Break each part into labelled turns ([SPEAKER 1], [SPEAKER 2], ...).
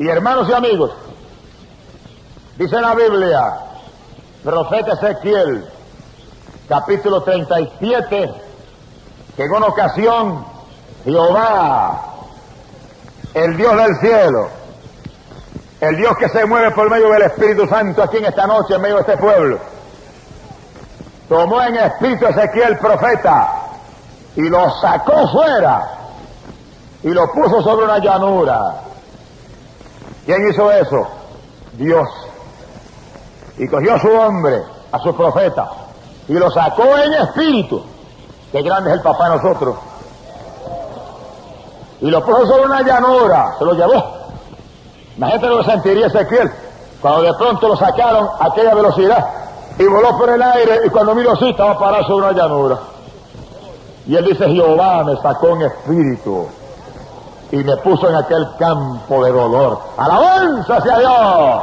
[SPEAKER 1] Y hermanos y amigos, dice la Biblia, profeta Ezequiel, capítulo 37, que en una ocasión Jehová, el Dios del cielo, el Dios que se mueve por medio del Espíritu Santo aquí en esta noche, en medio de este pueblo, tomó en espíritu Ezequiel profeta y lo sacó fuera y lo puso sobre una llanura. ¿Quién hizo eso? Dios. Y cogió a su hombre, a su profeta, y lo sacó en espíritu. Qué grande es el papá de nosotros. Y lo puso sobre una llanura, se lo llevó. Imagínate lo que sentiría Ezequiel cuando de pronto lo sacaron a aquella velocidad y voló por el aire y cuando miró así estaba parado sobre una llanura. Y él dice, Jehová me sacó en espíritu y me puso en aquel campo de dolor. Alabanza hacia Dios.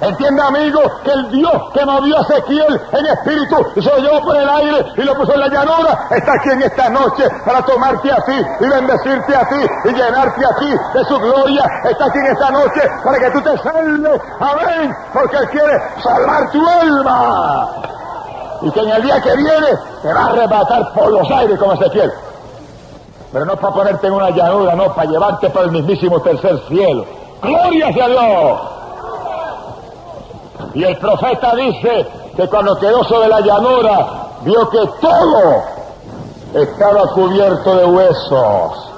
[SPEAKER 1] Entiende, amigo, que el Dios que movió a Ezequiel en espíritu y se lo llevó por el aire y lo puso en la llanura, está aquí en esta noche para tomarte a ti y bendecirte a ti y llenarte a ti de su gloria. Está aquí en esta noche para que tú te salves. Amén. Porque Él quiere salvar tu alma. Y que en el día que viene te va a arrebatar por los aires como Ezequiel. Pero no para ponerte en una llanura, no, para llevarte para el mismísimo tercer cielo. Gloria hacia Dios. Y el profeta dice que cuando quedó sobre la llanura, vio que todo estaba cubierto de huesos.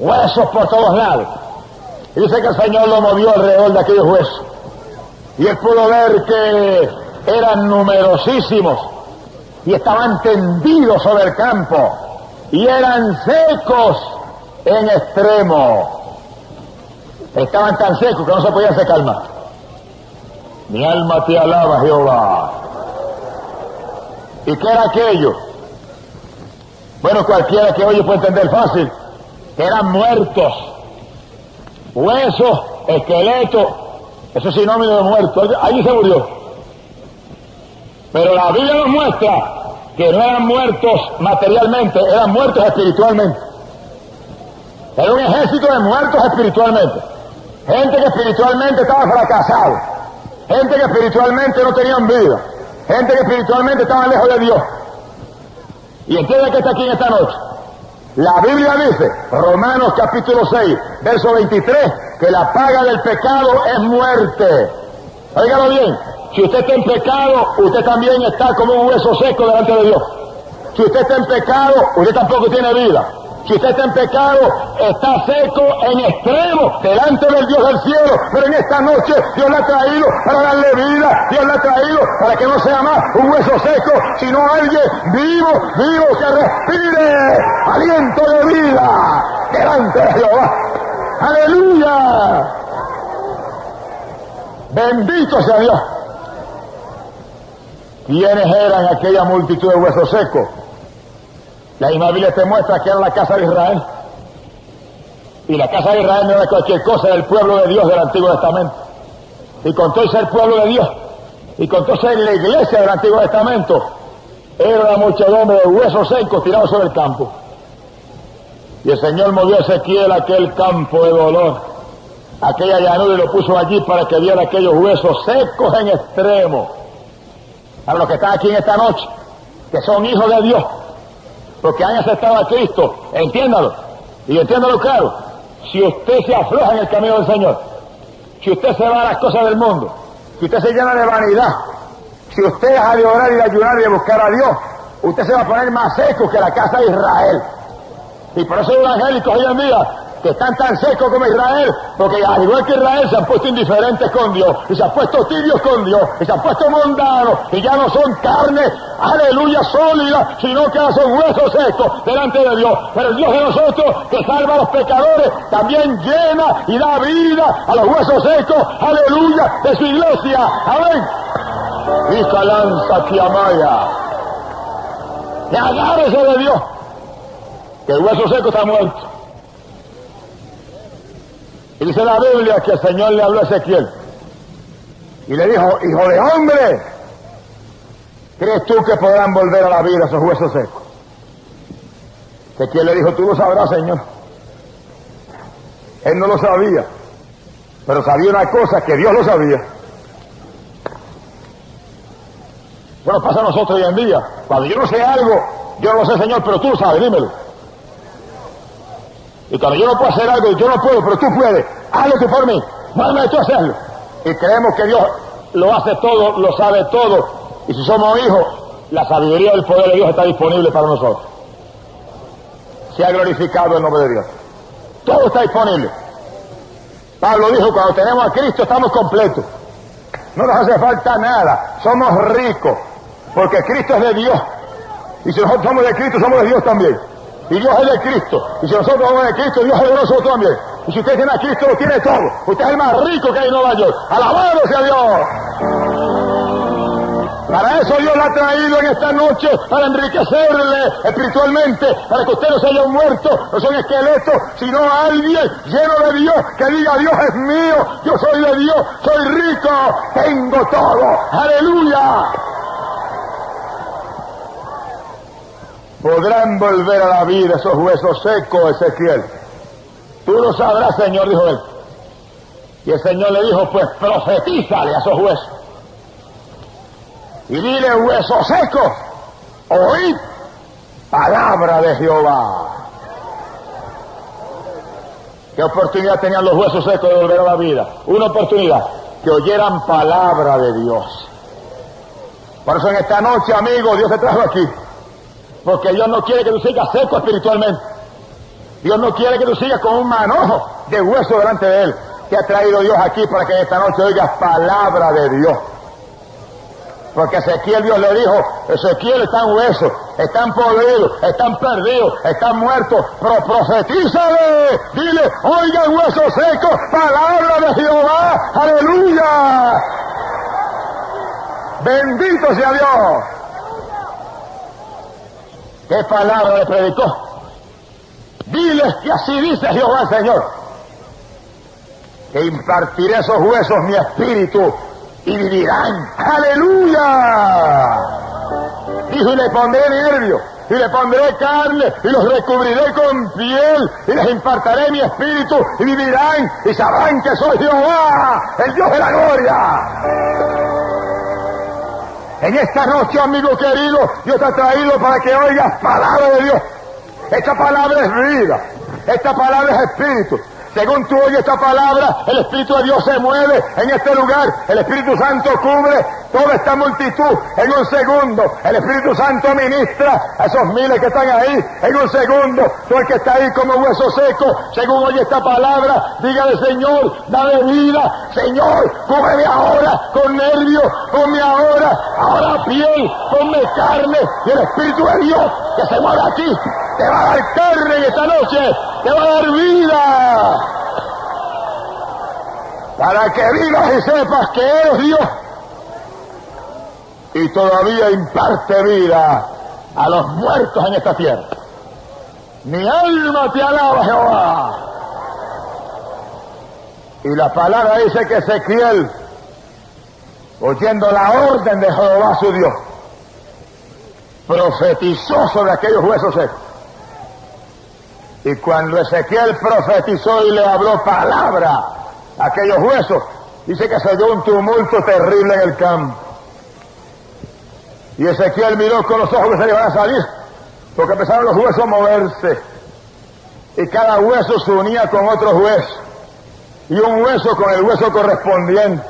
[SPEAKER 1] Huesos por todos lados. Y dice que el Señor lo movió alrededor de aquellos huesos. Y él pudo ver que eran numerosísimos y estaban tendidos sobre el campo y eran secos en extremo. Estaban tan secos que no se podían secar más. Mi alma te alaba, Jehová. ¿Y qué era aquello? Bueno, cualquiera que oye puede entender fácil. Eran muertos. Huesos, esqueleto. Eso es sinónimo de muerto. Allí se murió. Pero la Biblia nos muestra que no eran muertos materialmente, eran muertos espiritualmente. Era un ejército de muertos espiritualmente. Gente que espiritualmente estaba fracasado. Gente que espiritualmente no tenían vida. Gente que espiritualmente estaba lejos de Dios. Y entiende que está aquí en esta noche. La Biblia dice, Romanos capítulo 6, verso 23, que la paga del pecado es muerte. Óigalo bien, si usted está en pecado, usted también está como un hueso seco delante de Dios. Si usted está en pecado, usted tampoco tiene vida. Si usted está en pecado, está seco en extremo delante del Dios del cielo. Pero en esta noche Dios le ha traído para darle vida. Dios le ha traído para que no sea más un hueso seco, sino alguien vivo, vivo que respire aliento de vida delante de Jehová. Aleluya. Bendito sea Dios. ¿Quiénes eran aquella multitud de huesos secos? La misma Biblia te muestra que era la casa de Israel. Y la casa de Israel no era cualquier cosa, era el pueblo de Dios del Antiguo Testamento. Y con todo ser pueblo de Dios, y con todo ser la iglesia del Antiguo Testamento, era la muchedumbre de huesos secos tirados sobre el campo. Y el Señor movió a Ezequiel aquel campo de dolor, aquella llanura y lo puso allí para que viera aquellos huesos secos en extremo. A los que están aquí en esta noche, que son hijos de Dios, porque han aceptado a Cristo, entiéndalo, y entiéndalo claro, si usted se afloja en el camino del Señor, si usted se va a las cosas del mundo, si usted se llena de vanidad, si usted deja de orar y de ayunar y de buscar a Dios, usted se va a poner más seco que la casa de Israel. Y por eso hay evangélicos hoy en día que están tan secos como Israel, porque al igual que Israel se han puesto indiferentes con Dios, y se han puesto tibios con Dios, y se han puesto mundanos, y ya no son carne, aleluya, sólida, sino que ahora son huesos secos delante de Dios. Pero el Dios de nosotros, que salva a los pecadores, también llena y da vida a los huesos secos, aleluya, de su iglesia. Amén. Y lanza Kiamaya. Y agárrese de Dios, que el hueso seco está muerto. Y dice la Biblia que el Señor le habló a Ezequiel y le dijo, hijo de hombre, ¿crees tú que podrán volver a la vida esos huesos secos? Ezequiel le dijo, tú lo sabrás, Señor. Él no lo sabía, pero sabía una cosa que Dios lo sabía. Bueno, pasa a nosotros hoy en día. Cuando yo no sé algo, yo no lo sé, Señor, pero tú sabes, dímelo. Y cuando yo no puedo hacer algo, yo no puedo, pero tú puedes. Hazlo tú por mí. Mándame tú a hacerlo. Y creemos que Dios lo hace todo, lo sabe todo. Y si somos hijos, la sabiduría del poder de Dios está disponible para nosotros. Se ha glorificado el nombre de Dios. Todo está disponible. Pablo dijo, cuando tenemos a Cristo estamos completos. No nos hace falta nada. Somos ricos. Porque Cristo es de Dios. Y si nosotros somos de Cristo, somos de Dios también. Y Dios es de Cristo. Y si nosotros somos de Cristo, Dios es de nosotros también. Y si usted tiene a Cristo, lo tiene todo. Usted es el más rico que hay en Nueva York. Alabado sea Dios. Para eso Dios la ha traído en esta noche, para enriquecerle espiritualmente, para que usted no se haya muerto, no son esqueletos, sino alguien lleno de Dios, que diga Dios es mío, yo soy de Dios, soy rico, tengo todo. Aleluya. Podrán volver a la vida esos huesos secos, Ezequiel. Tú lo sabrás, Señor, dijo él. Y el Señor le dijo, pues profetízale a esos huesos. Y dile, huesos secos, oíd palabra de Jehová. ¿Qué oportunidad tenían los huesos secos de volver a la vida? Una oportunidad, que oyeran palabra de Dios. Por eso en esta noche, amigo, Dios te trajo aquí porque Dios no quiere que tú sigas seco espiritualmente. Dios no quiere que tú sigas con un manojo de hueso delante de Él. Te ha traído Dios aquí para que esta noche oigas palabra de Dios. Porque Ezequiel Dios le dijo, Ezequiel están huesos, están podridos, están perdidos, están muertos, pero profetízale, dile, oigan huesos secos, palabra de Jehová, aleluya. Bendito sea Dios. ¿Qué palabra le predicó? Diles que así dice Jehová el Señor, que impartiré esos huesos mi espíritu y vivirán. Aleluya. Dijo, y le pondré nervio, y le pondré carne, y los recubriré con piel, y les impartiré mi espíritu, y vivirán, y sabrán que soy Jehová, el Dios de la gloria. En esta noche, amigo querido, Dios te ha traído para que oigas palabra de Dios. Esta palabra es vida. Esta palabra es espíritu. Según tú oyes esta palabra, el Espíritu de Dios se mueve en este lugar. El Espíritu Santo cubre toda esta multitud en un segundo. El Espíritu Santo ministra a esos miles que están ahí en un segundo. Tú el que está ahí como hueso seco, según oye esta palabra, dígale Señor, dame vida. Señor, cúbreme ahora con nervios, ponme ahora, ahora piel, ponme carne. Y el Espíritu de Dios que se mueve aquí, te va a dar carne en esta noche, te va a dar vida para que vivas y sepas que eres Dios y todavía imparte vida a los muertos en esta tierra. Mi alma te alaba, Jehová. Y la palabra dice que Ezequiel, oyendo la orden de Jehová su Dios, profetizó sobre aquellos huesos secos. Y cuando Ezequiel profetizó y le habló palabra, aquellos huesos. Dice que se dio un tumulto terrible en el campo. Y Ezequiel miró con los ojos que se le iban a salir, porque empezaron los huesos a moverse. Y cada hueso se unía con otro hueso. Y un hueso con el hueso correspondiente.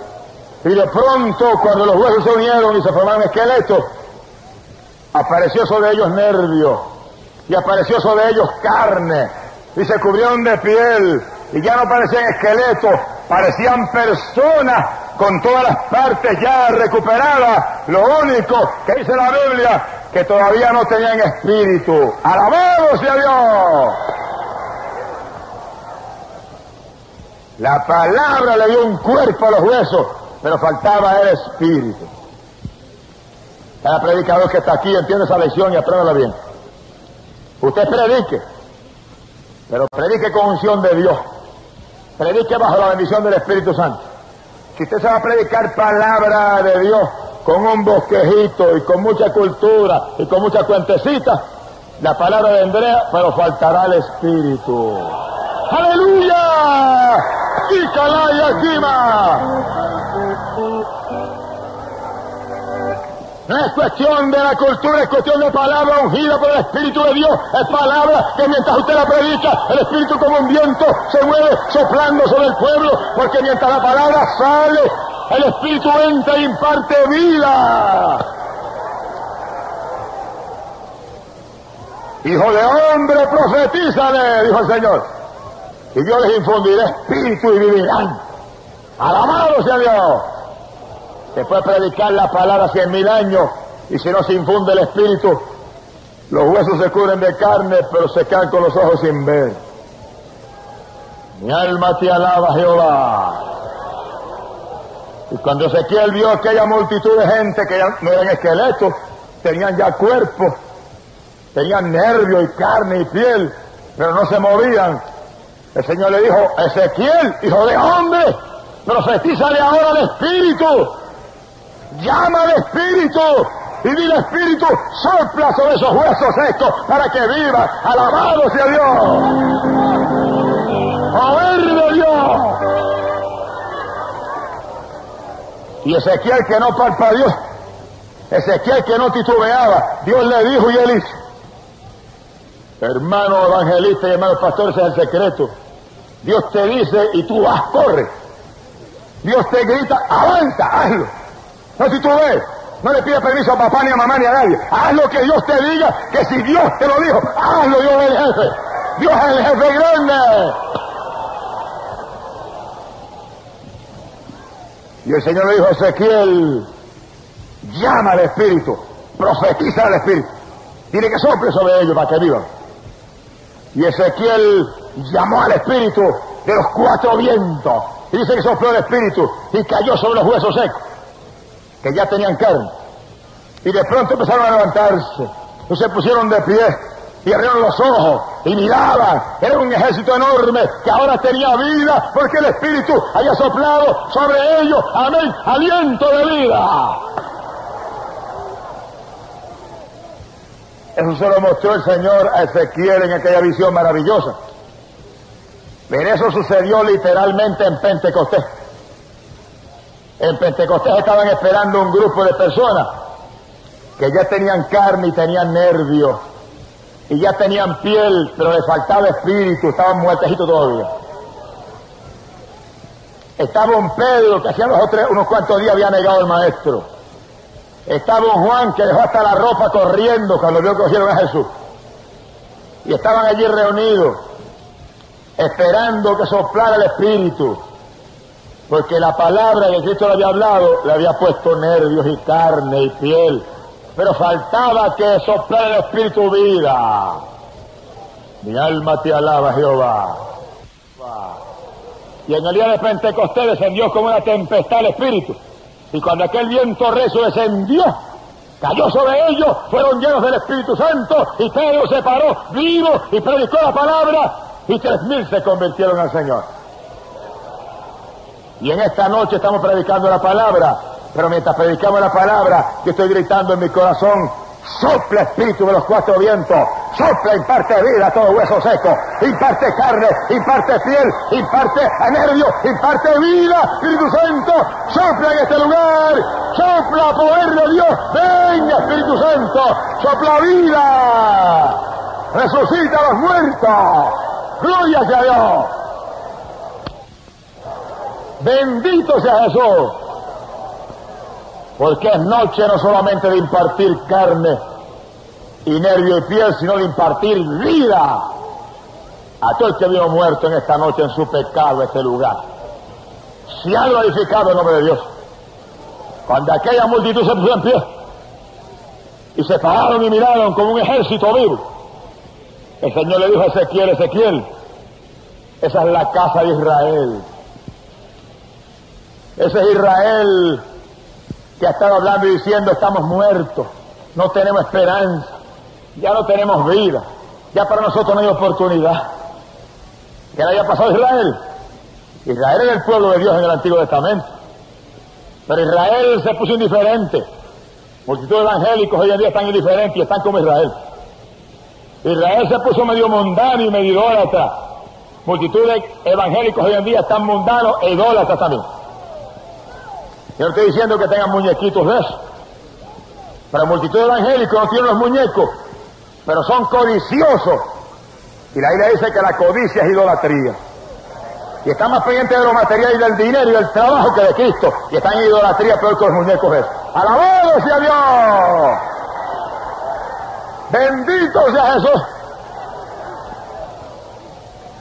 [SPEAKER 1] Y de pronto, cuando los huesos se unieron y se formaron esqueletos, apareció sobre ellos nervio. Y apareció sobre ellos carne. Y se cubrieron de piel. Y ya no parecían esqueletos, parecían personas con todas las partes ya recuperadas. Lo único que dice la Biblia, que todavía no tenían espíritu. Alabado sea Dios. La palabra le dio un cuerpo a los huesos, pero faltaba el espíritu. Cada predicador que está aquí entiende esa lección y apréndala bien. Usted predique, pero predique con unción de Dios. Predique bajo la bendición del Espíritu Santo. Si usted se va a predicar palabra de Dios con un bosquejito y con mucha cultura y con mucha cuentecita, la palabra vendrá, pero faltará el Espíritu. ¡Aleluya! Kikalaya Kima. No es cuestión de la cultura, es cuestión de palabra ungida por el Espíritu de Dios. Es palabra que mientras usted la predica, el Espíritu como un viento se mueve soplando sobre el pueblo, porque mientras la palabra sale, el Espíritu entra y imparte vida. Hijo de hombre, profetízale, dijo el Señor. Y yo les infundiré espíritu y vivirán. Alabado sea Dios. Se puede predicar la palabra cien mil años y si no se infunde el espíritu, los huesos se cubren de carne, pero se caen con los ojos sin ver. Mi alma te alaba, Jehová. Y cuando Ezequiel vio aquella multitud de gente que no eran esqueletos, tenían ya cuerpo, tenían nervio y carne y piel, pero no se movían. El Señor le dijo, Ezequiel, hijo de hombre, profetízale ahora al Espíritu. Llama al Espíritu y dile Espíritu, sopla sobre esos huesos secos para que viva. Alabado sea Dios. Poder de Dios. Y Ezequiel que no parpadeó, Ezequiel que no titubeaba, Dios le dijo y él hizo. Hermano evangelista y hermano pastor, ese es el secreto. Dios te dice y tú vas, corre. Dios te grita, avanza, hazlo. No ves, no le pides permiso a papá ni a mamá ni a nadie. Haz lo que Dios te diga, que si Dios te lo dijo, hazlo, Dios es el jefe. Dios es el jefe grande. Y el Señor le dijo a Ezequiel, llama al Espíritu, profetiza al Espíritu. Tiene que sople sobre ellos para que vivan. Y Ezequiel llamó al Espíritu de los cuatro vientos. Y dice que sopló el Espíritu y cayó sobre los huesos secos, que ya tenían carne. Y de pronto empezaron a levantarse. Y se pusieron de pie y abrieron los ojos y miraban. Era un ejército enorme que ahora tenía vida porque el Espíritu había soplado sobre ellos. Amén. Aliento de vida. Eso se lo mostró el Señor a Ezequiel en aquella visión maravillosa. Pero eso sucedió literalmente en Pentecostés. En Pentecostés estaban esperando un grupo de personas que ya tenían carne y tenían nervios y ya tenían piel, pero les faltaba espíritu, estaban muertecitos todavía. Estaba un Pedro que hacía otros, unos cuantos días había negado al maestro. Estaba un Juan que dejó hasta la ropa corriendo cuando vio que cogieron a Jesús. Y estaban allí reunidos, esperando que soplara el espíritu. Porque la palabra que Cristo le había hablado le había puesto nervios y carne y piel pero faltaba que soplara el Espíritu vida. Mi alma te alaba, Jehová. Y en el día de Pentecostés descendió como una tempestad el Espíritu. Y cuando aquel viento recio descendió, cayó sobre ellos, fueron llenos del Espíritu Santo, y Pedro se paró vivo y predicó la palabra, y tres mil se convirtieron al Señor. Y en esta noche estamos predicando la palabra, pero mientras predicamos la palabra, yo estoy gritando en mi corazón, sopla espíritu de los cuatro vientos, sopla, imparte vida a todo hueso seco, imparte carne, imparte piel, imparte nervio, imparte vida, Espíritu Santo, sopla en este lugar, sopla poder de Dios, venga Espíritu Santo, sopla vida, resucita a los muertos, gloria a Dios. Bendito sea Jesús. Porque es noche no solamente de impartir carne y nervio y piel, sino de impartir vida a todo el que vino muerto en esta noche en su pecado, este lugar. Si han glorificado el nombre de Dios. Cuando aquella multitud se puso en pie y se pararon y miraron como un ejército vivo, el Señor le dijo a Ezequiel, Ezequiel, esa es la casa de Israel. Ese es Israel que ha estado hablando y diciendo estamos muertos, no tenemos esperanza, ya no tenemos vida, ya para nosotros no hay oportunidad. ¿Qué le haya pasado a Israel? Israel era el pueblo de Dios en el Antiguo Testamento, pero Israel se puso indiferente. Multitud de evangélicos hoy en día están indiferentes y están como Israel. Israel se puso medio mundano y medio idólatra. Multitud de evangélicos hoy en día están mundanos e idólatras también. Yo no estoy diciendo que tengan muñequitos de eso. Pero multitud de evangélicos no tienen los muñecos, pero son codiciosos. Y la Biblia dice que la codicia es idolatría. Y están más pendientes de los materiales y del dinero y del trabajo que de Cristo. Y están en idolatría peor que los muñecos esos. ¡Alabado sea Dios! ¡Bendito sea Jesús!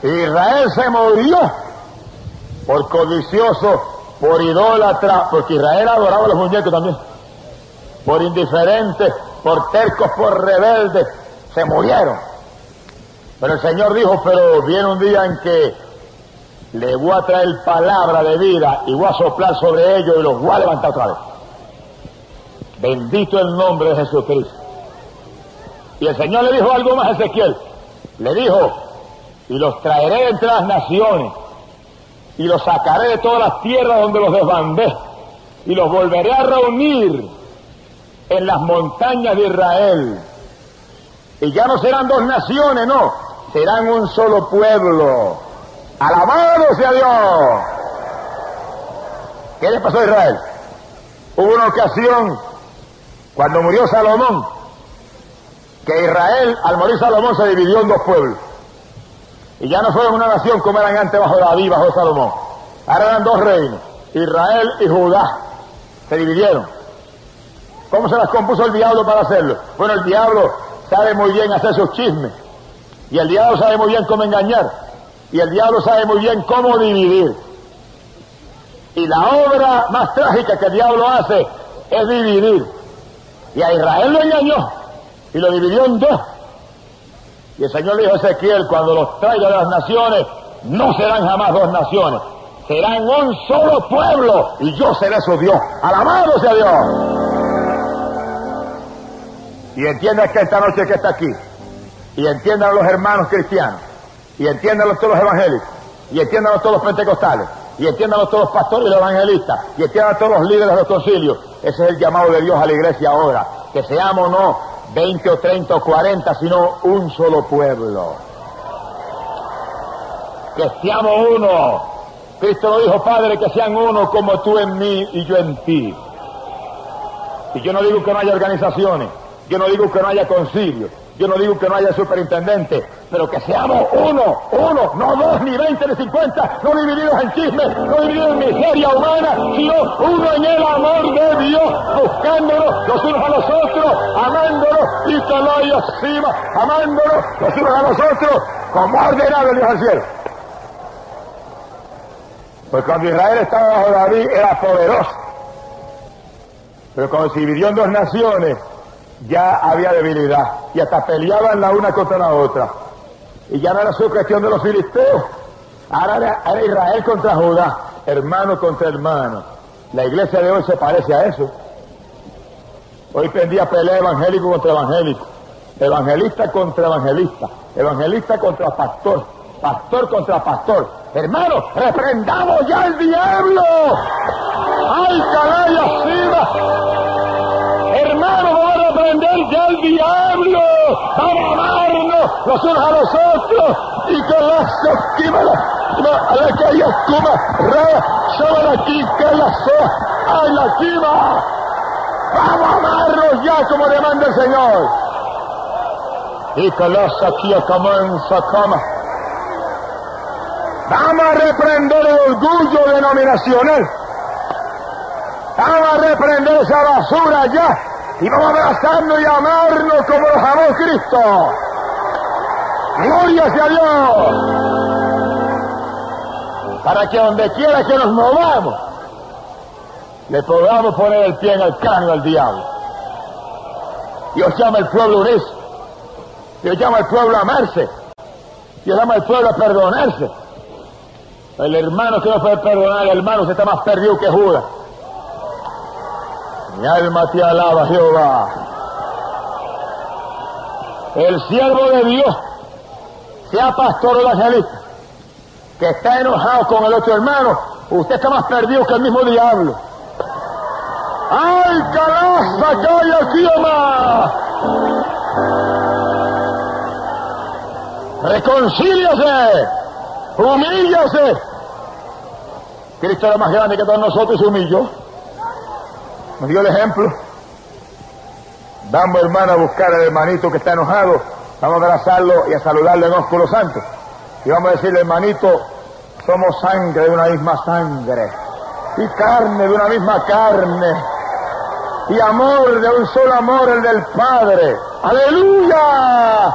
[SPEAKER 1] Israel se murió por codicioso, por idólatra, porque Israel adoraba a los muñecos también, por indiferentes, por tercos, por rebeldes, se murieron. Pero el Señor dijo, pero viene un día en que le voy a traer palabra de vida y voy a soplar sobre ellos y los voy a levantar otra vez. Bendito el nombre de Jesucristo. Y el Señor le dijo algo más a Ezequiel. Le dijo, y los traeré entre las naciones, y los sacaré de todas las tierras donde los desbandé, y los volveré a reunir en las montañas de Israel. Y ya no serán dos naciones, no, serán un solo pueblo. Alabado sea Dios. ¿Qué le pasó a Israel? Hubo una ocasión cuando murió Salomón, que Israel, al morir Salomón, se dividió en dos pueblos. Y ya no fueron una nación como eran antes bajo David, bajo Salomón. Ahora eran dos reinos, Israel y Judá. Se dividieron. ¿Cómo se las compuso el diablo para hacerlo? Bueno, el diablo sabe muy bien hacer sus chismes. Y el diablo sabe muy bien cómo engañar. Y el diablo sabe muy bien cómo dividir. Y la obra más trágica que el diablo hace es dividir. Y a Israel lo engañó y lo dividió en dos. Y el Señor le dijo a Ezequiel, cuando los traiga de las naciones, no serán jamás dos naciones, serán un solo pueblo y yo seré su Dios. Alabado sea Dios. Y entienda que esta noche que está aquí, y entiendan los hermanos cristianos, y entiendan todos los evangélicos, y entiendan todos los pentecostales, y entiendan todos los pastores y los evangelistas, y entiendan todos los líderes de los concilios. Ese es el llamado de Dios a la iglesia ahora, que seamos no 20 o 30 o 40, sino un solo pueblo. Que seamos uno. Cristo lo dijo, Padre, que sean uno como tú en mí y yo en ti. Y yo no digo que no haya organizaciones, yo no digo que no haya concilio, yo no digo que no haya superintendente, pero que seamos uno, uno, no dos, ni veinte, ni cincuenta, no divididos en chismes, no divididos en miseria humana, sino uno en el amor de Dios, buscándonos los unos a los otros, amándonos y lo hay encima, amándonos los unos a los otros, como ordenado el Dios al cielo. Pues cuando Israel estaba bajo David era poderoso. Pero cuando se dividió en dos naciones, ya había debilidad y hasta peleaban la una contra la otra. Y ya no era su cuestión de los filisteos, ahora era, Israel contra Judá, hermano contra hermano. La iglesia de hoy se parece a eso. Hoy pendía pelea evangélico contra evangélico, evangelista contra evangelista, evangelista contra pastor, pastor contra pastor. Hermano, reprendamos ya al diablo. ¡Ay, Hermano, a ya al diablo. Vamos a amarnos los unos a los otros. Y que la esquima, a la que hay esquima, ra, aquí, que la soa, ay, la esquima. Vamos a amarnos ya como demanda el Señor. Y que la saquía comienza cama. Vamos a reprender el orgullo denominacional. Vamos a reprender esa basura ya y vamos a abrazarnos y amarnos como los amó Cristo. Gloria sea Dios. Para que donde quiera que nos movamos, le podamos poner el pie en el cráneo al diablo. Dios llama al pueblo a unirse. Dios llama al pueblo a amarse. Dios llama al pueblo a perdonarse. El hermano que no puede perdonar, el hermano se está más perdido que Judas. Mi alma te alaba, Jehová. El siervo de Dios, sea pastor o evangelista, que está enojado con el otro hermano, usted está más perdido que el mismo diablo. ¡Ay, calaza, calla, Kioma! Reconcíliase Humíllase. Cristo era más grande que todos nosotros y se humilló. Nos dio el ejemplo. Vamos, hermano, a buscar al hermanito que está enojado. Vamos a abrazarlo y a saludarle en ósculo santo. Y vamos a decirle, hermanito, somos sangre de una misma sangre. Y carne de una misma carne. Y amor de un solo amor, el del Padre. Aleluya.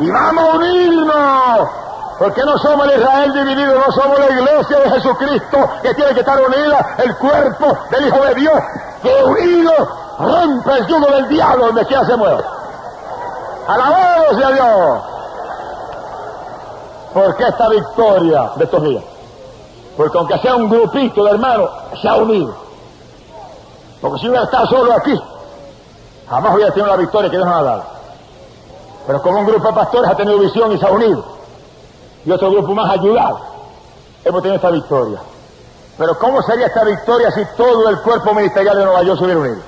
[SPEAKER 1] Y vamos a unirnos porque no somos el Israel dividido, no somos la iglesia de Jesucristo que tiene que estar unida, el cuerpo del Hijo de Dios, que unido rompe el yugo del diablo donde quiera se mueva. Alabado sea Dios. ¿Por qué esta victoria de estos días? Porque aunque sea un grupito de hermanos, se ha unido. Porque si hubiera estado solo aquí, jamás hubiera tenido la victoria que Dios nos ha dado. Pero como un grupo de pastores ha tenido visión y se ha unido y otro grupo más ayudado, hemos tenido esta victoria. Pero ¿cómo sería esta victoria si todo el cuerpo ministerial de Nueva York se hubiera unido?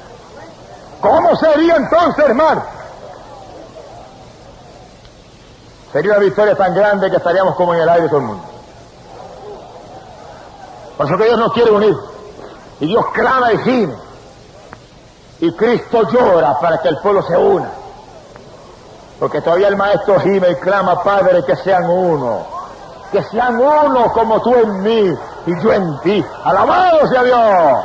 [SPEAKER 1] ¿Cómo sería entonces, hermano? Sería una victoria tan grande que estaríamos como en el aire todo el mundo. Por eso que Dios nos quiere unir. Y Dios clama y gime. Y Cristo llora para que el pueblo se una. Porque todavía el maestro gime y clama, Padre, que sean uno. Que sean uno como tú en mí y yo en ti. Alabado sea Dios.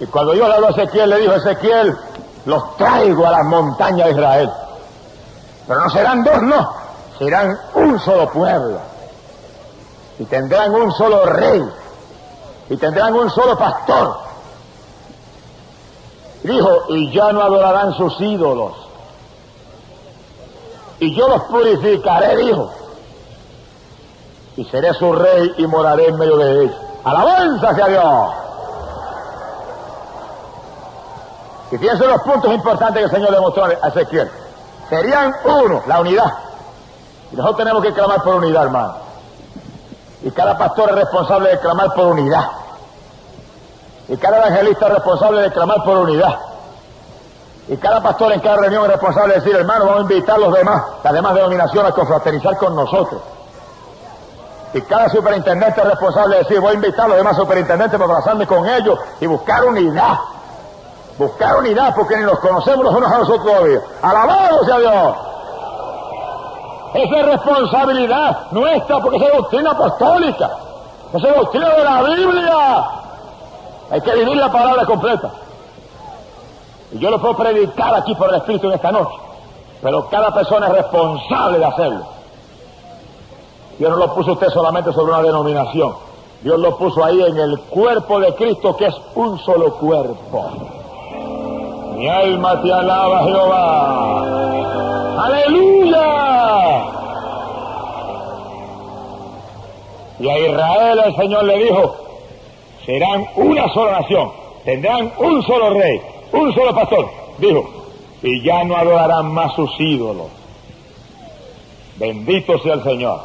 [SPEAKER 1] Y cuando Dios le habló a Ezequiel, le dijo, Ezequiel, los traigo a las montañas de Israel. Pero no serán dos, no. Serán un solo pueblo. Y tendrán un solo rey. Y tendrán un solo pastor Dijo, y ya no adorarán sus ídolos. Y yo los purificaré, dijo. Y seré su rey y moraré en medio de ellos. Alabanza hacia Dios. Y fíjense los puntos importantes que el Señor le mostró a Ezequiel. Serían uno, la unidad. Y nosotros tenemos que clamar por unidad, hermano. Y cada pastor es responsable de clamar por unidad. Y cada evangelista es responsable de clamar por unidad. Y cada pastor en cada reunión es responsable de decir, hermano, vamos a invitar a los demás, las demás denominaciones a confraternizar con nosotros. Y cada superintendente es responsable de decir, voy a invitar a los demás superintendentes para abrazarme con ellos y buscar unidad. Buscar unidad porque ni nos conocemos los unos a nosotros todavía. Alabado sea Dios. Esa es responsabilidad nuestra porque esa es doctrina apostólica. Esa es doctrina de la Biblia. Hay que vivir la palabra completa. Y yo lo puedo predicar aquí por el Espíritu en esta noche. Pero cada persona es responsable de hacerlo. Dios no lo puso usted solamente sobre una denominación. Dios lo puso ahí en el cuerpo de Cristo, que es un solo cuerpo. Mi alma te alaba, Jehová. Aleluya. Y a Israel el Señor le dijo, serán una sola nación, tendrán un solo rey, un solo pastor. Dijo, y ya no adorarán más sus ídolos. Bendito sea el Señor.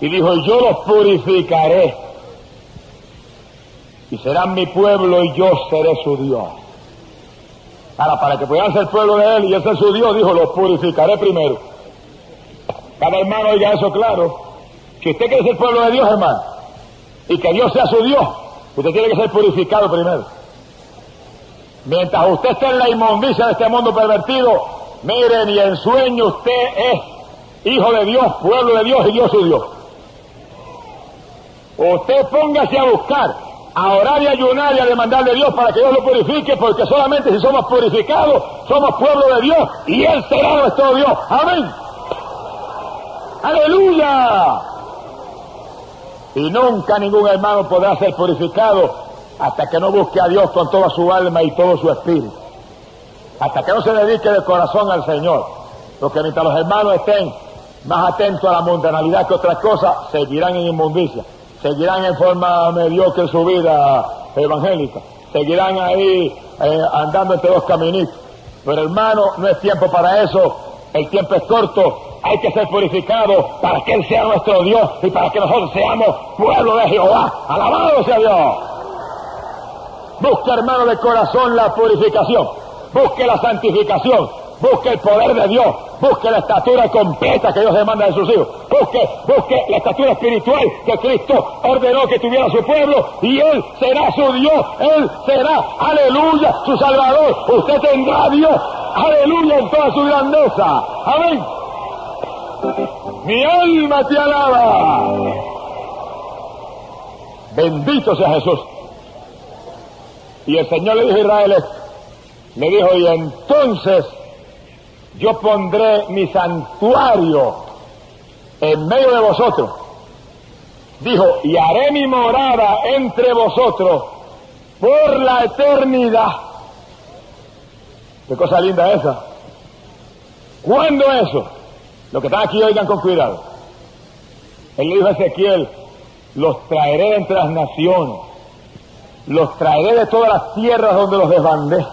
[SPEAKER 1] Y dijo, yo los purificaré. Y serán mi pueblo y yo seré su Dios. Ahora, para que puedan ser pueblo de él y él ser su Dios, dijo, los purificaré primero. Cada hermano oiga eso claro. Si usted quiere ser pueblo de Dios, hermano, y que Dios sea su Dios, usted tiene que ser purificado primero. Mientras usted esté en la inmundicia de este mundo pervertido, miren, y en sueño usted es hijo de Dios, pueblo de Dios y Dios su Dios. Usted póngase a buscar, a orar y ayunar y a demandar de Dios para que Dios lo purifique, porque solamente si somos purificados, somos pueblo de Dios y Él será nuestro Dios. Amén. Aleluya. Y nunca ningún hermano podrá ser purificado hasta que no busque a Dios con toda su alma y todo su espíritu. Hasta que no se dedique de corazón al Señor. Porque mientras los hermanos estén más atentos a la mundanalidad que otras cosas, seguirán en inmundicia. Seguirán en forma mediocre su vida evangélica. Seguirán ahí eh, andando entre dos caminitos. Pero hermano, no es tiempo para eso. El tiempo es corto hay que ser purificado para que Él sea nuestro Dios y para que nosotros seamos pueblo de Jehová. Alabado sea Dios. Busque, hermano, de corazón la purificación. Busque la santificación. Busque el poder de Dios. busque la estatura completa que Dios demanda de sus hijos, busque, busque la estatura espiritual que Cristo ordenó que tuviera su pueblo y Él será su Dios, Él será, aleluya, su Salvador, usted tendrá a Dios, aleluya, en toda su grandeza, amén. Mi alma te alaba. Bendito sea Jesús. Y el Señor le dijo a Israel le dijo, y entonces yo pondré mi santuario en medio de vosotros. Dijo, y haré mi morada entre vosotros por la eternidad. Qué cosa linda esa. ¿Cuándo eso? Los que están aquí oigan con cuidado. Él dijo a Ezequiel, los traeré entre las naciones, los traeré de todas las tierras donde los desbandé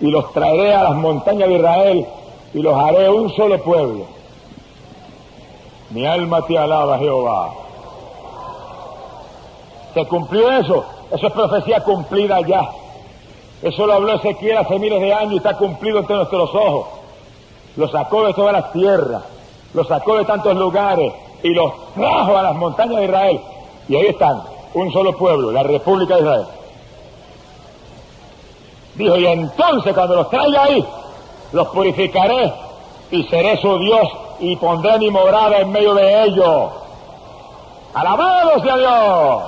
[SPEAKER 1] y los traeré a las montañas de Israel y los haré un solo pueblo. Mi alma te alaba, Jehová. ¿Se cumplió eso? Eso es profecía cumplida ya. Eso lo habló Ezequiel hace miles de años y está cumplido entre nuestros ojos. Lo sacó de todas las tierras, lo sacó de tantos lugares y los trajo a las montañas de Israel. Y ahí están, un solo pueblo, la República de Israel. Dijo, y entonces cuando los traiga ahí, los purificaré y seré su Dios y pondré mi morada en medio de ellos. Alabado sea Dios.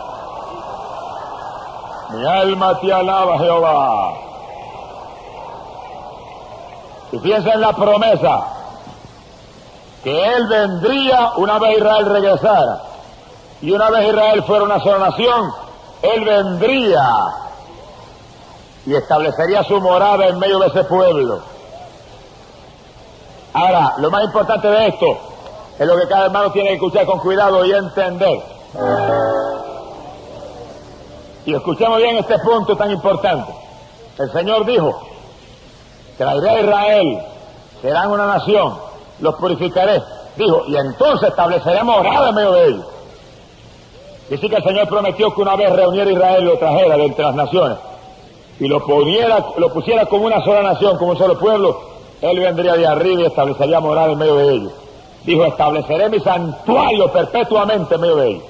[SPEAKER 1] Mi alma te alaba, Jehová. Y piensa en la promesa que Él vendría una vez Israel regresara. Y una vez Israel fuera una sola nación, Él vendría y establecería su morada en medio de ese pueblo. Ahora, lo más importante de esto es lo que cada hermano tiene que escuchar con cuidado y entender. Y escuchemos bien este punto tan importante. El Señor dijo, traeré a Israel, serán una nación, los purificaré. Dijo, y entonces estableceré morada en medio de ellos. Dice que el Señor prometió que una vez reuniera a Israel lo trajera de entre las naciones y lo, lo pusiera como una sola nación, como un solo pueblo, él vendría de arriba y establecería morada en medio de ellos. Dijo, estableceré mi santuario perpetuamente en medio de ellos.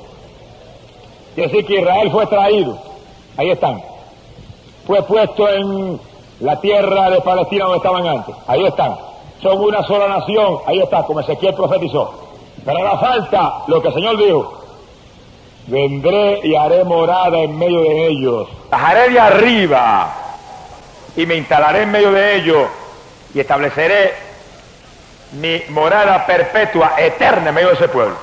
[SPEAKER 1] Quiere decir que Israel fue traído, ahí están, fue puesto en la tierra de Palestina donde estaban antes, ahí están, son una sola nación, ahí está, como Ezequiel profetizó. Pero la falta lo que el Señor dijo, vendré y haré morada en medio de ellos. Bajaré de arriba y me instalaré en medio de ellos y estableceré mi morada perpetua, eterna en medio de ese pueblo.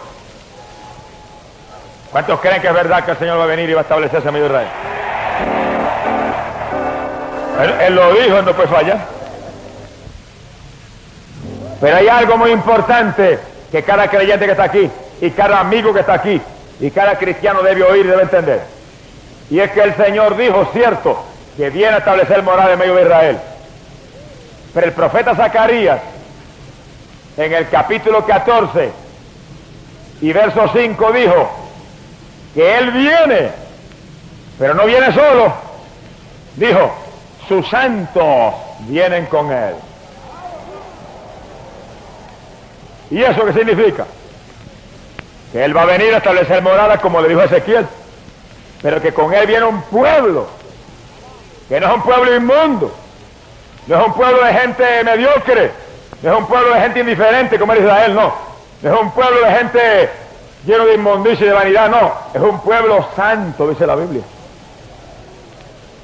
[SPEAKER 1] ¿Cuántos creen que es verdad que el Señor va a venir y va a establecerse en medio de Israel? Él, lo dijo, no puede fallar. Pero hay algo muy importante que cada creyente que está aquí y cada amigo que está aquí y cada cristiano debe oír y debe entender. Y es que el Señor dijo, cierto, que viene a establecer morada en medio de Israel. Pero el profeta Zacarías, en el capítulo 14 y verso 5 dijo que Él viene, pero no viene solo. Dijo, sus santos vienen con Él. ¿Y eso qué significa? que él va a venir a establecer morada como le dijo Ezequiel, pero que con él viene un pueblo, que no es un pueblo inmundo, no es un pueblo de gente mediocre, no es un pueblo de gente indiferente como era Israel, no, no es un pueblo de gente lleno de inmundicia y de vanidad, no, es un pueblo santo, dice la Biblia.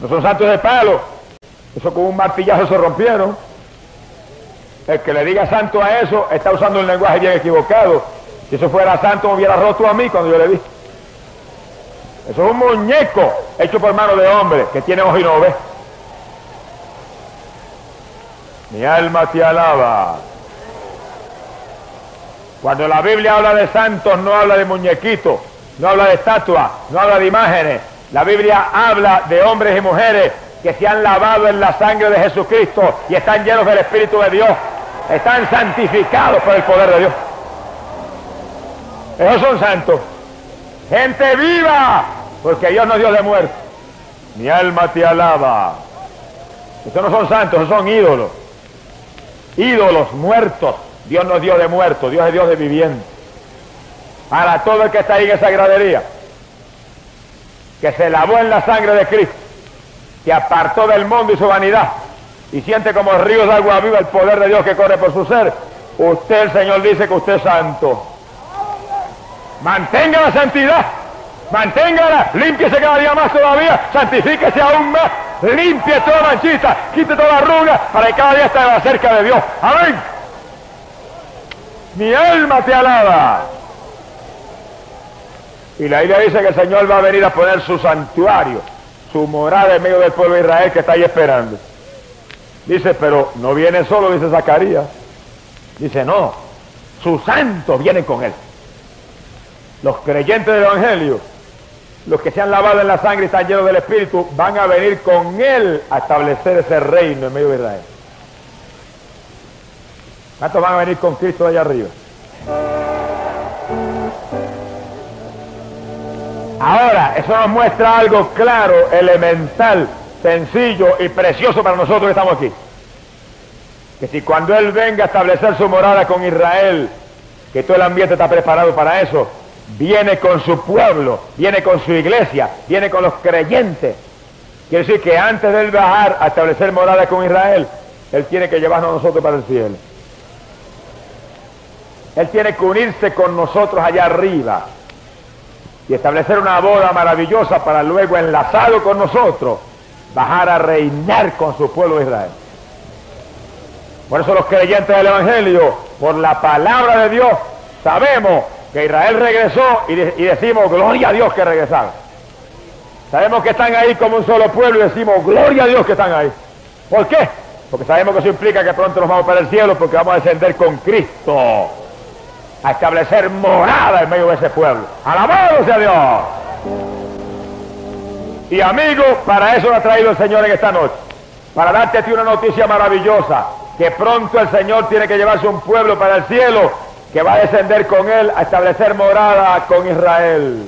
[SPEAKER 1] No son santos de palo, eso con un martillazo se rompieron. El que le diga santo a eso está usando un lenguaje bien equivocado si eso fuera santo, me hubiera roto a mí cuando yo le vi. Eso es un muñeco hecho por mano de hombre que tiene ojos y no ve. Mi alma te alaba. Cuando la Biblia habla de santos, no habla de muñequitos, no habla de estatuas, no habla de imágenes. La Biblia habla de hombres y mujeres que se han lavado en la sangre de Jesucristo y están llenos del Espíritu de Dios. Están santificados por el poder de Dios. Esos son santos. Gente viva, porque Dios no dio de muerte. Mi alma te alaba. Estos no son santos, esos son ídolos. ídolos muertos. Dios no es Dios de muertos, Dios es Dios de vivientes. Para todo el que está ahí en esa gradería, que se lavó en la sangre de Cristo, que apartó del mundo y su vanidad, y siente como ríos de agua viva el poder de Dios que corre por su ser, usted, el Señor, dice que usted es santo. Mantenga la santidad, manténgala, límpiese cada día más todavía, santifíquese aún más, limpie toda manchita, quite toda arruga, para que cada día esté más cerca de Dios. Amén. Mi alma te alaba. Y la Biblia dice que el Señor va a venir a poner su santuario, su morada en medio del pueblo de Israel que está ahí esperando. Dice, pero no viene solo, dice Zacarías. Dice, no, sus santos vienen con él. Los creyentes del Evangelio, los que se han lavado en la sangre y están llenos del Espíritu, van a venir con él a establecer ese reino en medio de Israel. ¿Cuántos van a venir con Cristo allá arriba? Ahora, eso nos muestra algo claro, elemental, sencillo y precioso para nosotros que estamos aquí. Que si cuando Él venga a establecer su morada con Israel, que todo el ambiente está preparado para eso, viene con su pueblo, viene con su iglesia, viene con los creyentes. Quiere decir que antes de Él bajar a establecer morada con Israel, Él tiene que llevarnos a nosotros para el cielo. Él tiene que unirse con nosotros allá arriba y establecer una boda maravillosa para luego enlazado con nosotros bajar a reinar con su pueblo Israel. Por eso los creyentes del Evangelio, por la palabra de Dios, sabemos que Israel regresó y, decimos, gloria a Dios que regresaron. Sabemos que están ahí como un solo pueblo y decimos, gloria a Dios que están ahí. ¿Por qué? Porque sabemos que eso implica que pronto nos vamos para el cielo porque vamos a descender con Cristo a establecer morada en medio de ese pueblo. Alabado sea Dios. Y amigo, para eso lo ha traído el Señor en esta noche. Para darte a ti una noticia maravillosa. Que pronto el Señor tiene que llevarse un pueblo para el cielo que va a descender con él a establecer morada con Israel.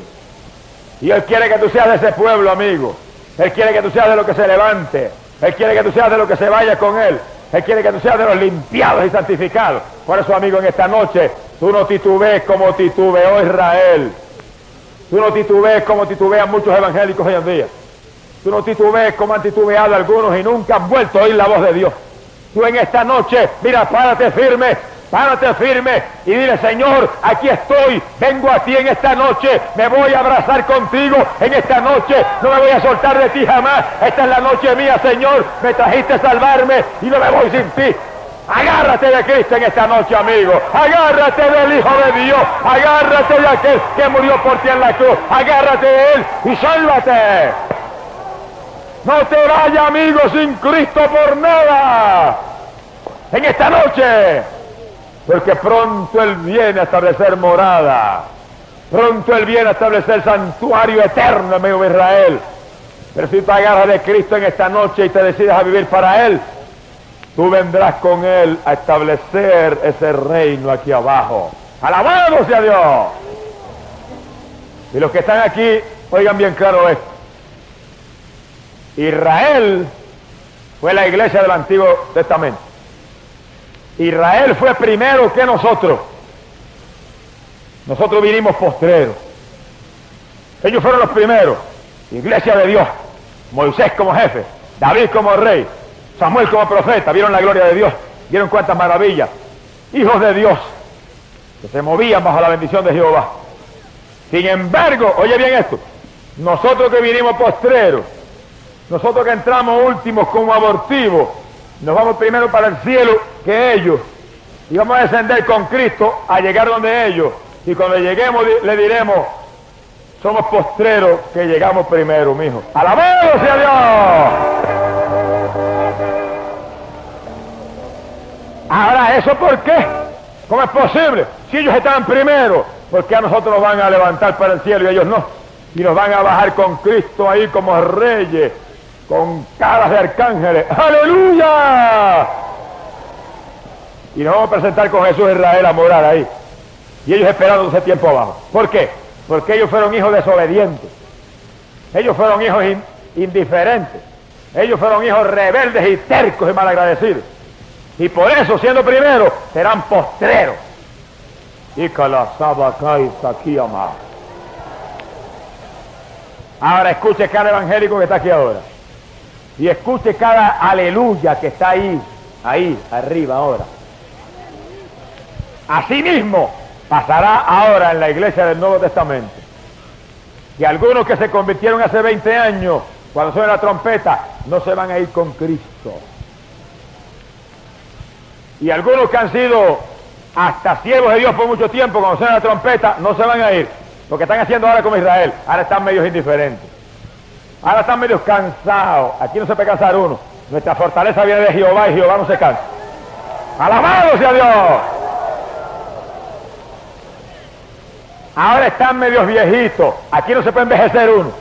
[SPEAKER 1] Y Él quiere que tú seas de ese pueblo, amigo. Él quiere que tú seas de lo que se levante. Él quiere que tú seas de lo que se vaya con Él. Él quiere que tú seas de los limpiados y santificados. Por eso, amigo, en esta noche tú no titubees como titubeó Israel. Tú no titubees como titubean muchos evangélicos hoy en día. Tú no titubees como han titubeado algunos y nunca han vuelto a oír la voz de Dios. Tú en esta noche, mira, párate firme, párate firme y dile, Señor, aquí estoy, vengo a ti en esta noche, me voy a abrazar contigo en esta noche, no me voy a soltar de ti jamás. Esta es la noche mía, Señor, me trajiste a salvarme y no me voy sin ti. Agárrate de Cristo en esta noche, amigo. Agárrate del Hijo de Dios. Agárrate de aquel que murió por ti en la cruz. Agárrate de Él y sálvate. No te vayas, amigo, sin Cristo por nada. En esta noche. Porque pronto Él viene a establecer morada. Pronto Él viene a establecer santuario eterno en medio de Israel. Pero si te agarras de Cristo en esta noche y te decides a vivir para Él, tú vendrás con Él a establecer ese reino aquí abajo. Alabado sea Dios. Y los que están aquí, oigan bien claro esto. Israel fue la iglesia del Antiguo Testamento. Israel fue primero que nosotros. Nosotros vinimos postreros. Ellos fueron los primeros. Iglesia de Dios. Moisés como jefe. David como rey. Samuel como profeta, vieron la gloria de Dios, vieron cuántas maravillas. Hijos de Dios, que se movían bajo la bendición de Jehová. Sin embargo, oye bien esto, nosotros que vinimos postreros, nosotros que entramos últimos como abortivos, nos vamos primero para el cielo que ellos. Y vamos a descender con Cristo a llegar donde ellos. Y cuando lleguemos le diremos, somos postreros que llegamos primero, mijo. ¡Alabado sea Dios! Ahora, ¿eso por qué? ¿Cómo es posible? Si ellos están primero, ¿por qué a nosotros nos van a levantar para el cielo y ellos no? Y nos van a bajar con Cristo ahí como reyes, con caras de arcángeles. ¡Aleluya! Y nos vamos a presentar con Jesús Israel a morar ahí. Y ellos esperando ese tiempo abajo. ¿Por qué? Porque ellos fueron hijos desobedientes. Ellos fueron hijos indiferentes. Ellos fueron hijos rebeldes y tercos y malagradecidos. Y por eso, siendo primero, serán postreros. Y aquí amado. Ahora escuche cada evangélico que está aquí ahora. Y escuche cada aleluya que está ahí, ahí, arriba ahora. Asimismo, pasará ahora en la iglesia del Nuevo Testamento. Y algunos que se convirtieron hace 20 años, cuando suena la trompeta, no se van a ir con Cristo. Y algunos que han sido hasta siervos de Dios por mucho tiempo, cuando suena la trompeta, no se van a ir. Lo que están haciendo ahora como Israel, ahora están medios indiferentes. Ahora están medios cansados. Aquí no se puede cansar uno. Nuestra fortaleza viene de Jehová y Jehová no se cansa. ¡Alabado sea Dios! Ahora están medios viejitos. Aquí no se puede envejecer uno.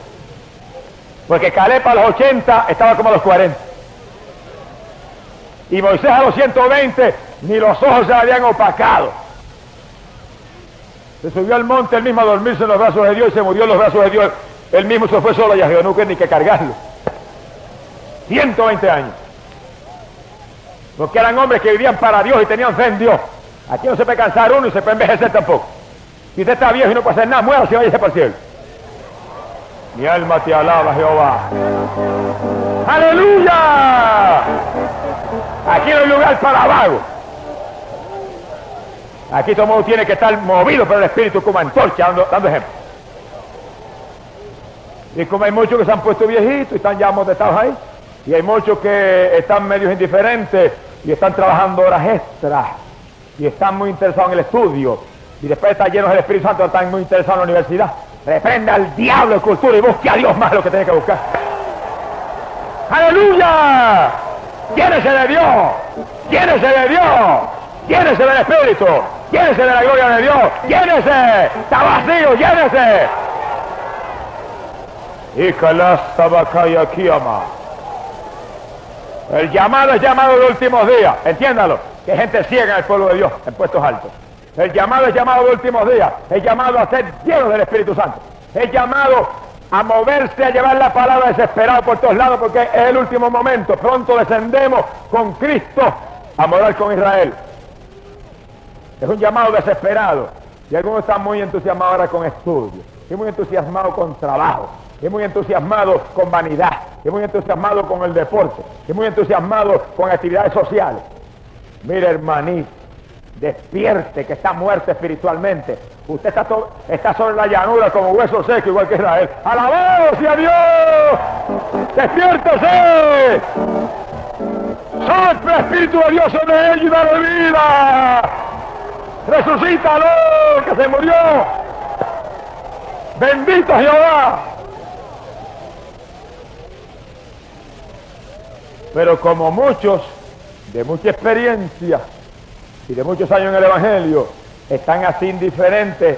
[SPEAKER 1] Porque Caleb a los 80 estaba como a los 40. Y Moisés a los 120 ni los ojos se habían opacado. Se subió al monte él mismo a dormirse en los brazos de Dios y se murió en los brazos de Dios. Él mismo se fue solo y a no ni que cargarlo. 120 años. Porque eran hombres que vivían para Dios y tenían fe en Dios. Aquí no se puede cansar uno y se puede envejecer tampoco. Si usted está viejo y no puede hacer nada, muera si vaya para el cielo. Mi alma te alaba, Jehová. ¡Aleluya! Aquí no hay lugar para vago. Aquí todo el mundo tiene que estar movido por el Espíritu como antorcha, dando, dando ejemplo. Y como hay muchos que se han puesto viejitos y están ya amotetados ahí, y hay muchos que están medios indiferentes y están trabajando horas extras y están muy interesados en el estudio y después de estar llenos del Espíritu Santo están muy interesados en la universidad. Reprenda al diablo de cultura y busque a Dios más lo que tiene que buscar. ¡Aleluya! ¡Llénese de Dios! ¡Llénese de Dios! ¡Llénese del Espíritu! ¡Llénese de la gloria de Dios! ¡Llénese! ¡Está vacío! ¡Llénese! Y aquí ama. El llamado es llamado de últimos días. Entiéndalo. Que gente ciega en el pueblo de Dios, en puestos altos. El llamado es llamado de últimos días. Es llamado a ser lleno del Espíritu Santo. Es llamado a moverse, a llevar la palabra desesperado por todos lados, porque es el último momento. Pronto descendemos con Cristo a morar con Israel. Es un llamado desesperado. Y algunos están muy entusiasmados ahora con estudios. Y muy entusiasmados con trabajo. Y muy entusiasmados con vanidad. Y muy entusiasmados con el deporte. Y muy entusiasmados con actividades sociales. Mire, hermanito, despierte que está muerto espiritualmente. Usted está, sobre la llanura como hueso seco, igual que Israel. ¡Alabado sea Dios! ¡Despiértese! ¡Sopla Espíritu de Dios sobre él y dale vida! ¡Resucítalo! ¡Que se murió! ¡Bendito Jehová! Pero como muchos, de mucha experiencia y de muchos años en el Evangelio, están así indiferentes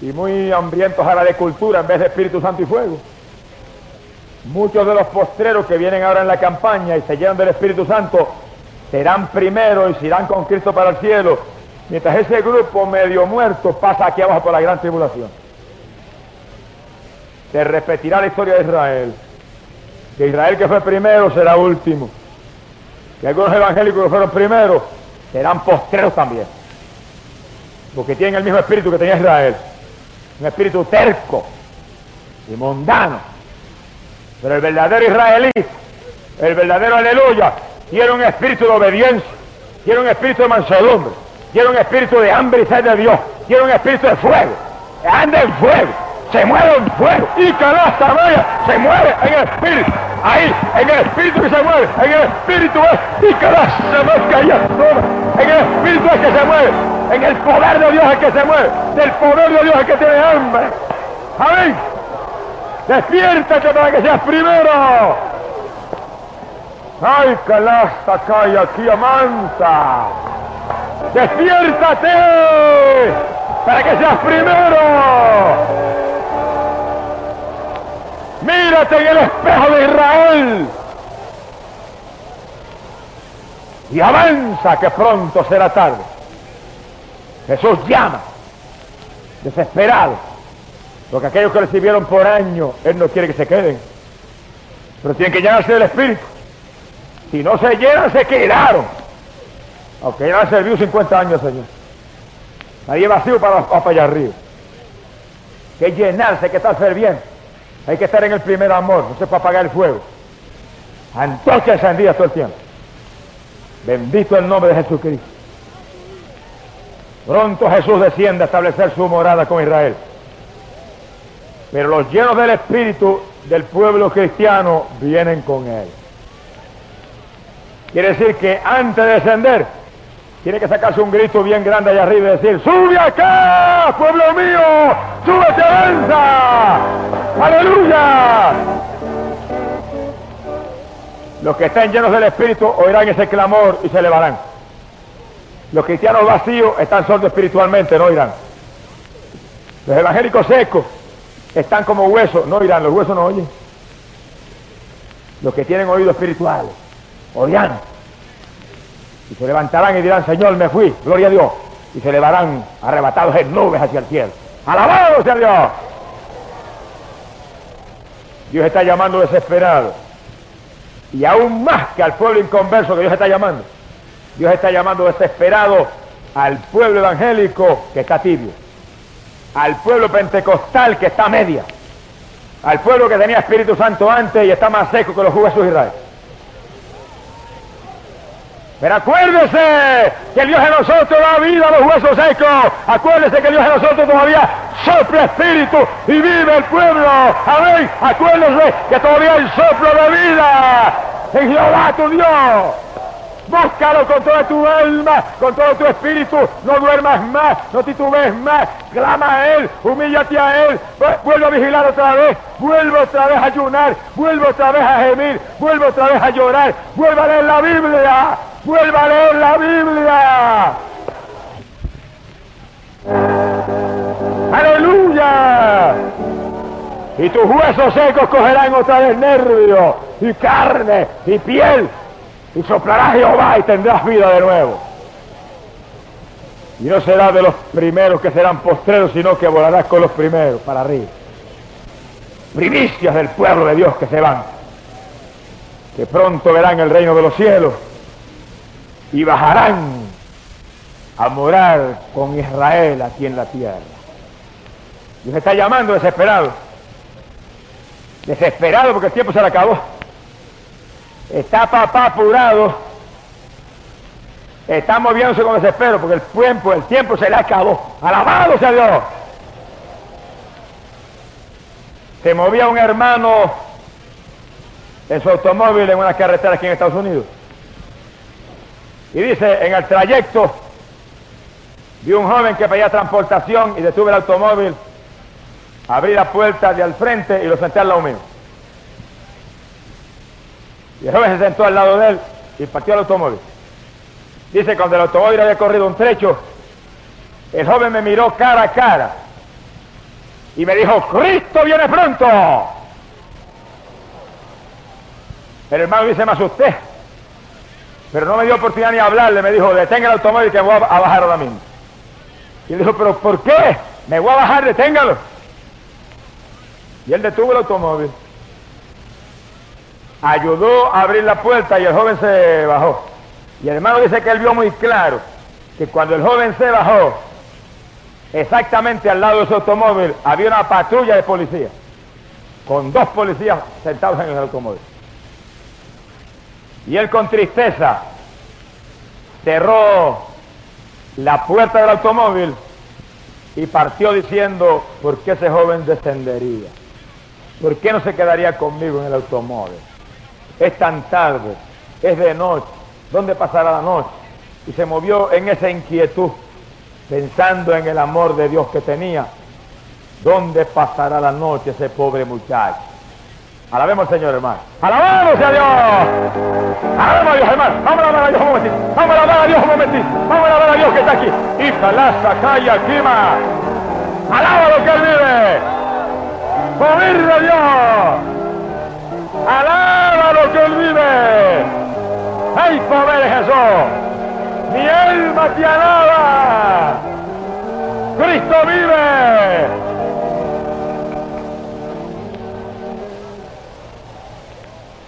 [SPEAKER 1] y muy hambrientos a la de cultura en vez de Espíritu Santo y fuego. Muchos de los postreros que vienen ahora en la campaña y se llenan del Espíritu Santo serán primero y se irán con Cristo para el cielo, mientras ese grupo medio muerto pasa aquí abajo por la gran tribulación. Se repetirá la historia de Israel. Que Israel que fue primero será último. Que algunos evangélicos que fueron primeros serán postreros también. Porque tienen el mismo espíritu que tenía Israel. Un espíritu terco y mundano. Pero el verdadero israelí, el verdadero aleluya, tiene un espíritu de obediencia, tiene un espíritu de mansedumbre, tiene un espíritu de hambre y sed de Dios, tiene un espíritu de fuego. Anda en fuego, se mueve en fuego. Y canasta vaya, se mueve en el espíritu. Ahí, en el espíritu que se mueve, en el espíritu es, y canasta más en el espíritu es que se mueve, en el poder de Dios es que se mueve, del poder de Dios es que tiene hambre. Amén. Despiértate para que seas primero. Ay, calasta, calla, aquí amanta. Despiértate para que seas primero. Mírate en el espejo de Israel. Y avanza que pronto será tarde. Jesús llama, desesperado, porque aquellos que recibieron por años, Él no quiere que se queden, pero tienen que llenarse del Espíritu. Si no se llenan, se quedaron. Aunque ya ha servido 50 años, Señor. Nadie vacío para, para allá arriba. Que llenarse, que estar ferviente. Hay que estar en el primer amor, no se puede apagar el fuego. Antorcha encendida todo el tiempo. Bendito el nombre de Jesucristo. Pronto Jesús desciende a establecer su morada con Israel. Pero los llenos del Espíritu del pueblo cristiano vienen con él. Quiere decir que antes de descender, tiene que sacarse un grito bien grande allá arriba y decir, sube acá, pueblo mío, súbete, avanza, aleluya. Los que estén llenos del Espíritu oirán ese clamor y se elevarán. Los cristianos vacíos están sordos espiritualmente, no oirán. Los evangélicos secos están como huesos, no oirán, los huesos no oyen. Los que tienen oídos espirituales oirán. Y se levantarán y dirán, Señor, me fui, gloria a Dios. Y se elevarán arrebatados en nubes hacia el cielo. Alabado sea Dios. Dios está llamando desesperado. Y aún más que al pueblo inconverso que Dios está llamando. Dios está llamando desesperado al pueblo evangélico que está tibio. Al pueblo pentecostal que está media. Al pueblo que tenía Espíritu Santo antes y está más seco que los huesos de Israel. Pero acuérdese que Dios en nosotros da vida a los huesos secos. Acuérdese que Dios en nosotros todavía sopla espíritu y vive el pueblo. Amén. Acuérdese que todavía hay soplo de vida en Jehová tu Dios. Búscalo con toda tu alma, con todo tu espíritu. No duermas más, no titubees más. Clama a Él, humíllate a Él. Vuelve a vigilar otra vez. Vuelve otra vez a ayunar. Vuelve otra vez a gemir. Vuelve otra vez a llorar. Vuelve a leer la Biblia. Vuelva a leer la Biblia. Aleluya. Y tus huesos secos cogerán otra vez nervio y carne y piel. Y soplará Jehová y tendrás vida de nuevo. Y no será de los primeros que serán postreros, sino que volarás con los primeros para arriba. Primicias del pueblo de Dios que se van. Que pronto verán el reino de los cielos y bajarán a morar con Israel aquí en la tierra. Dios está llamando desesperado. Desesperado porque el tiempo se le acabó. Está papá apurado. Está moviéndose con desespero porque el tiempo, el tiempo se le acabó. Alabado sea Dios. Se movía un hermano en su automóvil en una carretera aquí en Estados Unidos. Y dice, en el trayecto vi un joven que pedía transportación y detuve el automóvil, abrí la puerta de al frente y lo senté al lado mío. Y el joven se sentó al lado de él y partió el automóvil. Dice, cuando el automóvil había corrido un trecho, el joven me miró cara a cara y me dijo, Cristo viene pronto. El hermano dice, me asusté. Pero no me dio oportunidad ni hablarle, me dijo, detenga el automóvil que voy a bajar ahora mismo. Y él dijo, pero ¿por qué? Me voy a bajar, deténgalo. Y él detuvo el automóvil. Ayudó a abrir la puerta y el joven se bajó. Y el hermano dice que él vio muy claro que cuando el joven se bajó, exactamente al lado de su automóvil había una patrulla de policía, con dos policías sentados en el automóvil. Y él con tristeza cerró la puerta del automóvil y partió diciendo, ¿por qué ese joven descendería? ¿Por qué no se quedaría conmigo en el automóvil? Es tan tarde, es de noche, ¿dónde pasará la noche? Y se movió en esa inquietud, pensando en el amor de Dios que tenía. ¿Dónde pasará la noche ese pobre muchacho? Alabemos al Señor, hermano. Alabamos a Dios. Alabemos a Dios, hermano. Vamos a alabar a Dios un momentito. Vamos a alabar a Dios un momentito. Vamos a alabar a Dios que está aquí. Hija, laza, calla, quima. Alaba lo que Él vive. Morir de Dios. Alaba lo que Él vive. ¡Ay, poder Jesús! Mi alma te alaba. Cristo vive.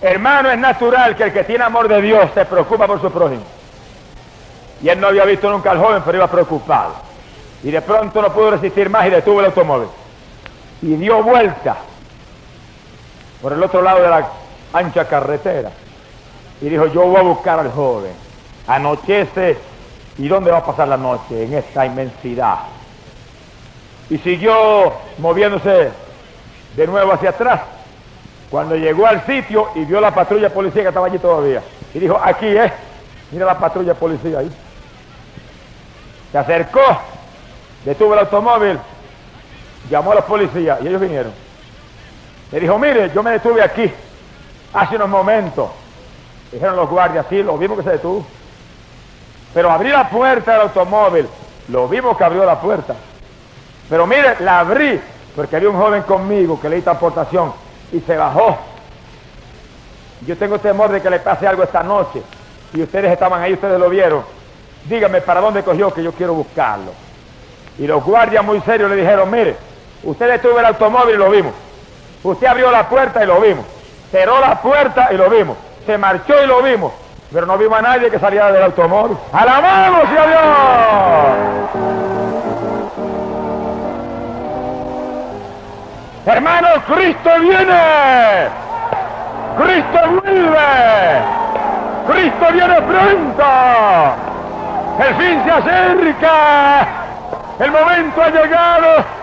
[SPEAKER 1] Hermano, es natural que el que tiene amor de Dios se preocupa por su prójimo. Y él no había visto nunca al joven, pero iba preocupado. Y de pronto no pudo resistir más y detuvo el automóvil. Y dio vuelta por el otro lado de la ancha carretera. Y dijo, yo voy a buscar al joven. Anochece. ¿Y dónde va a pasar la noche? En esta inmensidad. Y siguió moviéndose de nuevo hacia atrás. Cuando llegó al sitio y vio la patrulla policía que estaba allí todavía. Y dijo, aquí es. Mira la patrulla policía ahí. Se acercó, detuvo el automóvil, llamó a los policías y ellos vinieron. Le dijo, mire, yo me detuve aquí hace unos momentos. Dijeron los guardias, sí, lo vimos que se detuvo. Pero abrí la puerta del automóvil, lo vimos que abrió la puerta. Pero mire, la abrí porque había un joven conmigo que le hizo aportación y se bajó. Yo tengo temor de que le pase algo esta noche. Y ustedes estaban ahí, ustedes lo vieron. Dígame para dónde cogió que yo quiero buscarlo. Y los guardias muy serios le dijeron, mire, usted detuvo el automóvil y lo vimos. Usted abrió la puerta y lo vimos. Cerró la puerta y lo vimos. Se marchó y lo vimos. Pero no vimos a nadie que saliera del automóvil. ¡Alabamos y a Dios! Hermanos, Cristo viene. Cristo vuelve. Cristo viene pronto. El fin se acerca. El momento ha llegado.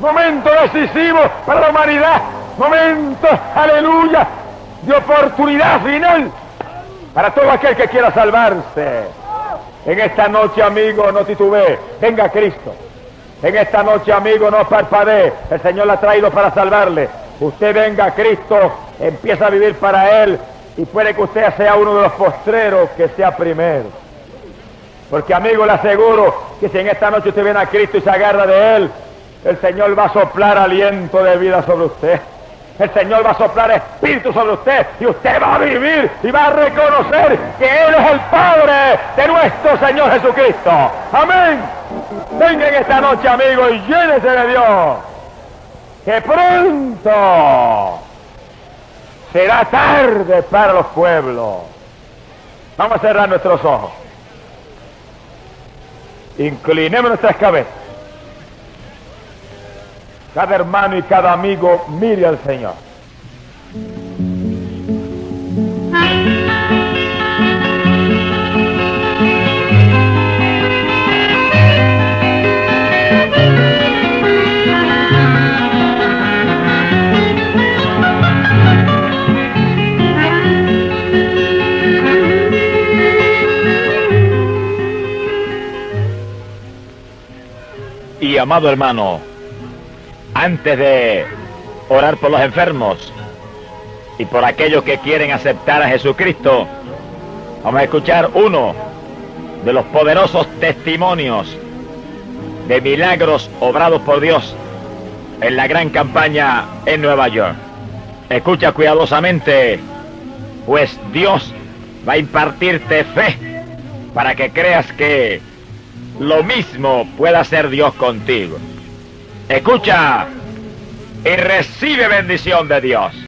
[SPEAKER 1] Momento decisivo para la humanidad. Momento, aleluya, de oportunidad final para todo aquel que quiera salvarse. En esta noche, amigo, no titubee. Venga Cristo. En esta noche, amigo, no parpadee. El Señor la ha traído para salvarle. Usted venga a Cristo, empieza a vivir para Él y puede que usted sea uno de los postreros que sea primero. Porque, amigo, le aseguro que si en esta noche usted viene a Cristo y se agarra de Él, el Señor va a soplar aliento de vida sobre usted. El Señor va a soplar espíritu sobre usted y usted va a vivir y va a reconocer que Él es el Padre de nuestro Señor Jesucristo. Amén. Venga en esta noche, amigo, y llénese de Dios. Que pronto será tarde para los pueblos. Vamos a cerrar nuestros ojos. Inclinemos nuestras cabezas. Cada hermano y cada amigo mire al Señor.
[SPEAKER 2] Y amado hermano, antes de orar por los enfermos y por aquellos que quieren aceptar a Jesucristo, vamos a escuchar uno de los poderosos testimonios de milagros obrados por Dios en la gran campaña en Nueva York. Escucha cuidadosamente, pues Dios va a impartirte fe para que creas que lo mismo pueda hacer Dios contigo. Escucha y recibe bendición de Dios.